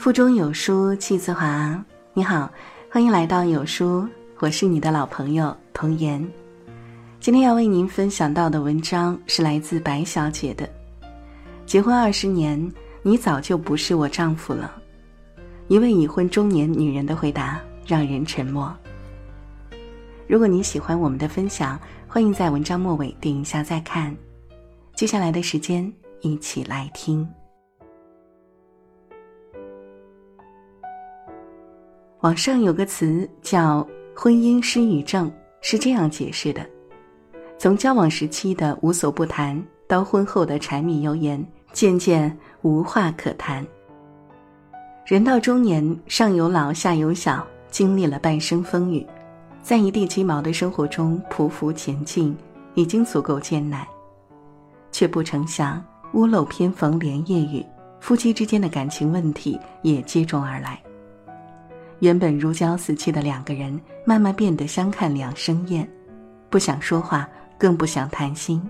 腹中有书气自华。你好，欢迎来到有书，我是你的老朋友童言。今天要为您分享到的文章是来自白小姐的。结婚二十年，你早就不是我丈夫了。一位已婚中年女人的回答让人沉默。如果你喜欢我们的分享，欢迎在文章末尾点一下再看。接下来的时间，一起来听。网上有个词叫“婚姻失语症”，是这样解释的：从交往时期的无所不谈，到婚后的柴米油盐，渐渐无话可谈。人到中年，上有老，下有小，经历了半生风雨，在一地鸡毛的生活中匍匐前进，已经足够艰难，却不成想屋漏偏逢连夜雨，夫妻之间的感情问题也接踵而来。原本如胶似漆的两个人，慢慢变得相看两生厌，不想说话，更不想谈心。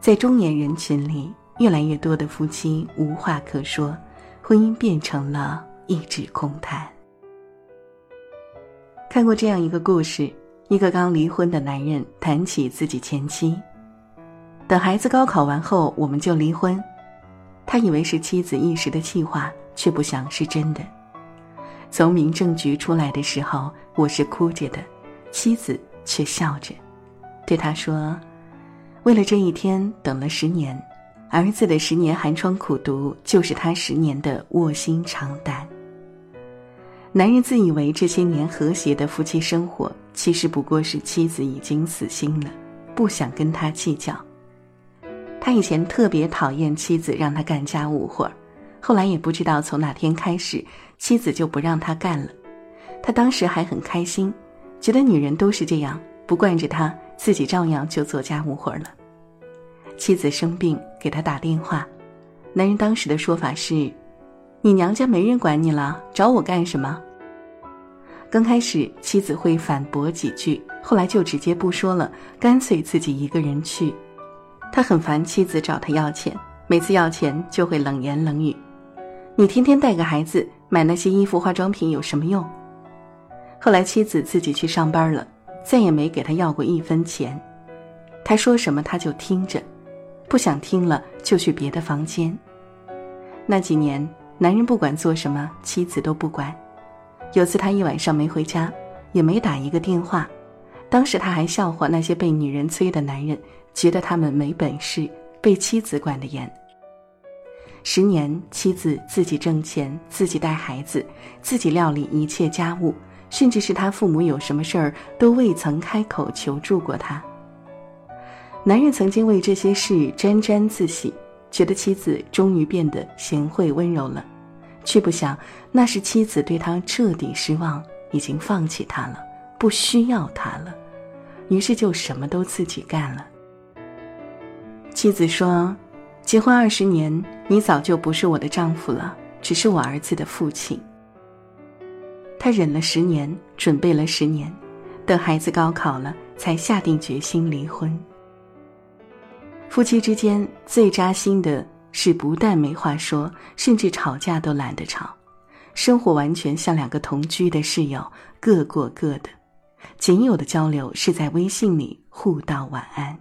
在中年人群里，越来越多的夫妻无话可说，婚姻变成了一纸空谈。看过这样一个故事：一个刚离婚的男人谈起自己前妻，等孩子高考完后，我们就离婚。他以为是妻子一时的气话，却不想是真的。从民政局出来的时候，我是哭着的，妻子却笑着，对他说：“为了这一天等了十年，儿子的十年寒窗苦读，就是他十年的卧薪尝胆。”男人自以为这些年和谐的夫妻生活，其实不过是妻子已经死心了，不想跟他计较。他以前特别讨厌妻子让他干家务活儿。后来也不知道从哪天开始，妻子就不让他干了。他当时还很开心，觉得女人都是这样，不惯着他，自己照样就做家务活了。妻子生病给他打电话，男人当时的说法是：“你娘家没人管你了，找我干什么？”刚开始妻子会反驳几句，后来就直接不说了，干脆自己一个人去。他很烦妻子找他要钱，每次要钱就会冷言冷语。你天天带个孩子买那些衣服、化妆品有什么用？后来妻子自己去上班了，再也没给他要过一分钱。他说什么他就听着，不想听了就去别的房间。那几年，男人不管做什么，妻子都不管。有次他一晚上没回家，也没打一个电话。当时他还笑话那些被女人催的男人，觉得他们没本事，被妻子管得严。十年，妻子自己挣钱，自己带孩子，自己料理一切家务，甚至是他父母有什么事儿都未曾开口求助过他。男人曾经为这些事沾沾自喜，觉得妻子终于变得贤惠温柔了，却不想那是妻子对他彻底失望，已经放弃他了，不需要他了，于是就什么都自己干了。妻子说。结婚二十年，你早就不是我的丈夫了，只是我儿子的父亲。他忍了十年，准备了十年，等孩子高考了，才下定决心离婚。夫妻之间最扎心的是，不但没话说，甚至吵架都懒得吵，生活完全像两个同居的室友，各过各的，仅有的交流是在微信里互道晚安。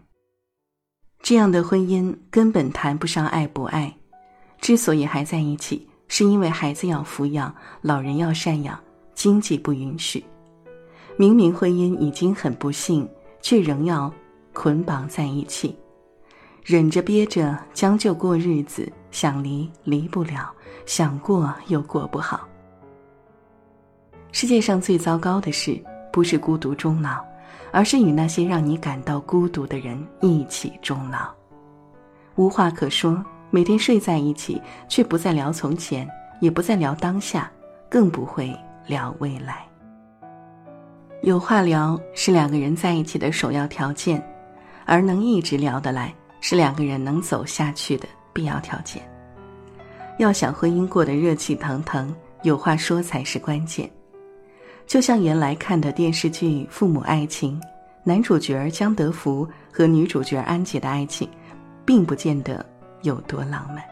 这样的婚姻根本谈不上爱不爱，之所以还在一起，是因为孩子要抚养，老人要赡养，经济不允许。明明婚姻已经很不幸，却仍要捆绑在一起，忍着憋着将就过日子，想离离不了，想过又过不好。世界上最糟糕的事，不是孤独终老。而是与那些让你感到孤独的人一起终老，无话可说，每天睡在一起，却不再聊从前，也不再聊当下，更不会聊未来。有话聊是两个人在一起的首要条件，而能一直聊得来是两个人能走下去的必要条件。要想婚姻过得热气腾腾，有话说才是关键。就像原来看的电视剧《父母爱情》，男主角江德福和女主角安杰的爱情，并不见得有多浪漫。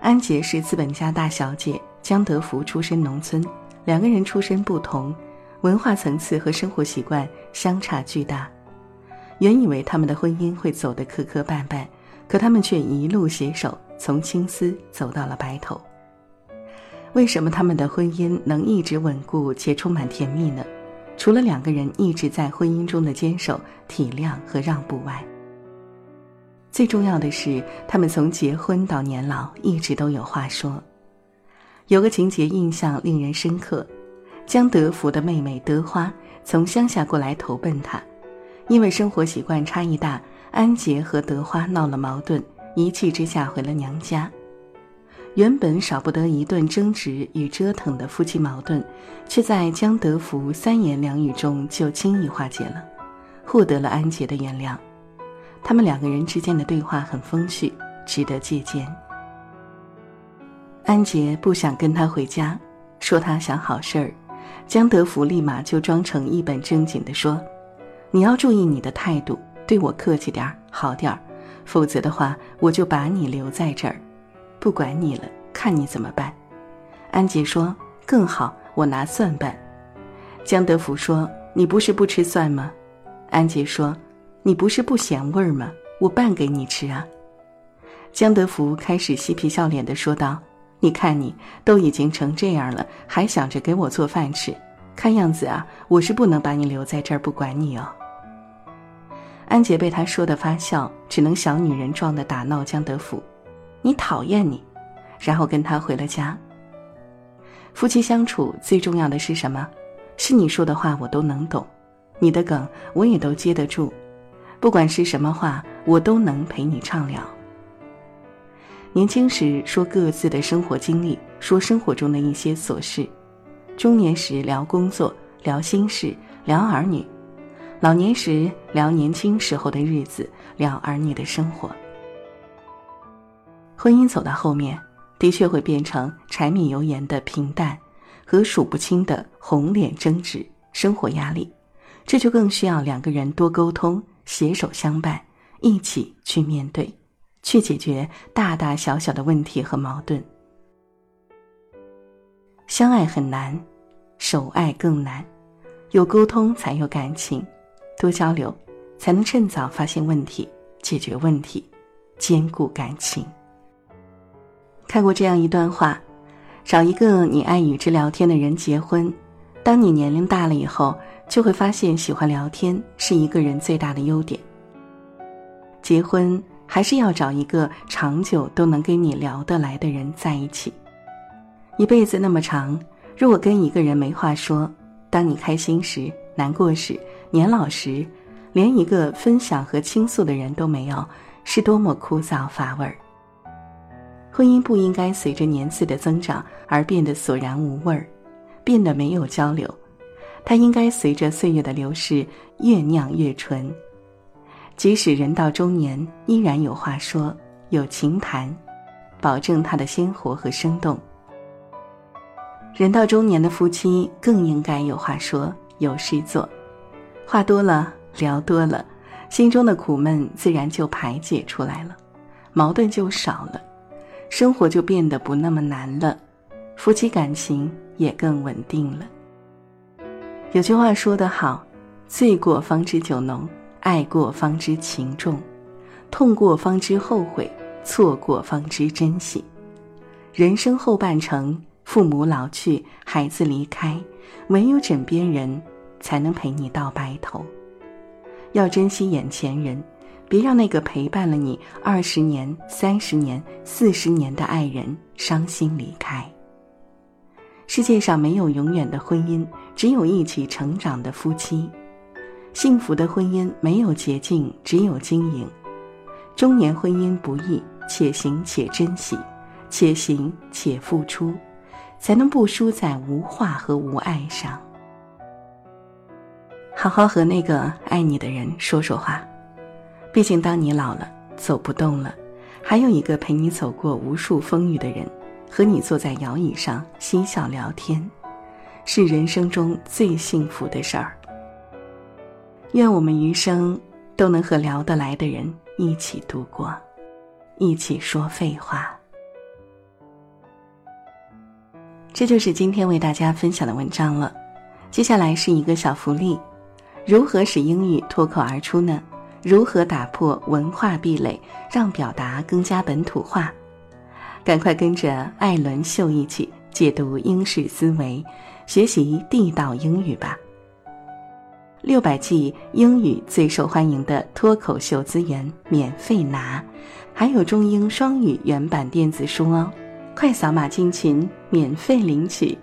安杰是资本家大小姐，江德福出身农村，两个人出身不同，文化层次和生活习惯相差巨大。原以为他们的婚姻会走得磕磕绊绊，可他们却一路携手，从青丝走到了白头。为什么他们的婚姻能一直稳固且充满甜蜜呢？除了两个人一直在婚姻中的坚守、体谅和让步外，最重要的是，他们从结婚到年老一直都有话说。有个情节印象令人深刻：江德福的妹妹德花从乡下过来投奔他，因为生活习惯差异大，安杰和德花闹了矛盾，一气之下回了娘家。原本少不得一顿争执与折腾的夫妻矛盾，却在江德福三言两语中就轻易化解了，获得了安杰的原谅。他们两个人之间的对话很风趣，值得借鉴。安杰不想跟他回家，说他想好事儿，江德福立马就装成一本正经的说：“你要注意你的态度，对我客气点儿，好点儿，否则的话，我就把你留在这儿。”不管你了，看你怎么办。安杰说：“更好，我拿蒜拌。”江德福说：“你不是不吃蒜吗？”安杰说：“你不是不嫌味儿吗？我拌给你吃啊。”江德福开始嬉皮笑脸的说道：“你看你都已经成这样了，还想着给我做饭吃，看样子啊，我是不能把你留在这儿不管你哦。”安杰被他说的发笑，只能小女人状的打闹江德福。你讨厌你，然后跟他回了家。夫妻相处最重要的是什么？是你说的话我都能懂，你的梗我也都接得住，不管是什么话我都能陪你畅聊。年轻时说各自的生活经历，说生活中的一些琐事；中年时聊工作，聊心事，聊儿女；老年时聊年轻时候的日子，聊儿女的生活。婚姻走到后面，的确会变成柴米油盐的平淡，和数不清的红脸争执、生活压力，这就更需要两个人多沟通、携手相伴，一起去面对，去解决大大小小的问题和矛盾。相爱很难，守爱更难，有沟通才有感情，多交流，才能趁早发现问题、解决问题，兼顾感情。看过这样一段话：找一个你爱与之聊天的人结婚。当你年龄大了以后，就会发现喜欢聊天是一个人最大的优点。结婚还是要找一个长久都能跟你聊得来的人在一起。一辈子那么长，如果跟一个人没话说，当你开心时、难过时、年老时，连一个分享和倾诉的人都没有，是多么枯燥乏味儿。婚姻不应该随着年岁的增长而变得索然无味儿，变得没有交流。它应该随着岁月的流逝越酿越醇。即使人到中年，依然有话说，有情谈，保证它的鲜活和生动。人到中年的夫妻更应该有话说，有事做。话多了，聊多了，心中的苦闷自然就排解出来了，矛盾就少了。生活就变得不那么难了，夫妻感情也更稳定了。有句话说得好：“醉过方知酒浓，爱过方知情重，痛过方知后悔，错过方知珍惜。”人生后半程，父母老去，孩子离开，唯有枕边人才能陪你到白头。要珍惜眼前人。别让那个陪伴了你二十年、三十年、四十年的爱人伤心离开。世界上没有永远的婚姻，只有一起成长的夫妻。幸福的婚姻没有捷径，只有经营。中年婚姻不易，且行且珍惜，且行且付出，才能不输在无话和无爱上。好好和那个爱你的人说说话。毕竟，当你老了，走不动了，还有一个陪你走过无数风雨的人，和你坐在摇椅上嬉笑聊天，是人生中最幸福的事儿。愿我们余生都能和聊得来的人一起度过，一起说废话。这就是今天为大家分享的文章了。接下来是一个小福利：如何使英语脱口而出呢？如何打破文化壁垒，让表达更加本土化？赶快跟着艾伦秀一起解读英式思维，学习地道英语吧！六百 G 英语最受欢迎的脱口秀资源免费拿，还有中英双语原版电子书哦！快扫码进群，免费领取。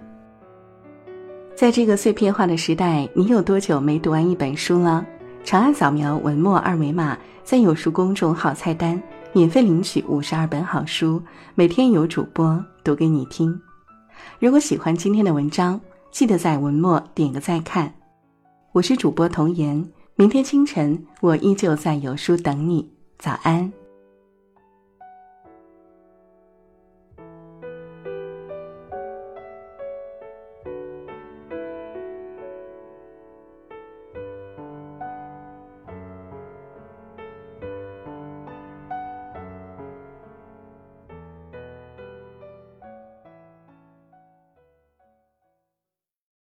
在这个碎片化的时代，你有多久没读完一本书了？长按扫描文末二维码，在有书公众号菜单免费领取五十二本好书，每天有主播读给你听。如果喜欢今天的文章，记得在文末点个再看。我是主播童言，明天清晨我依旧在有书等你。早安。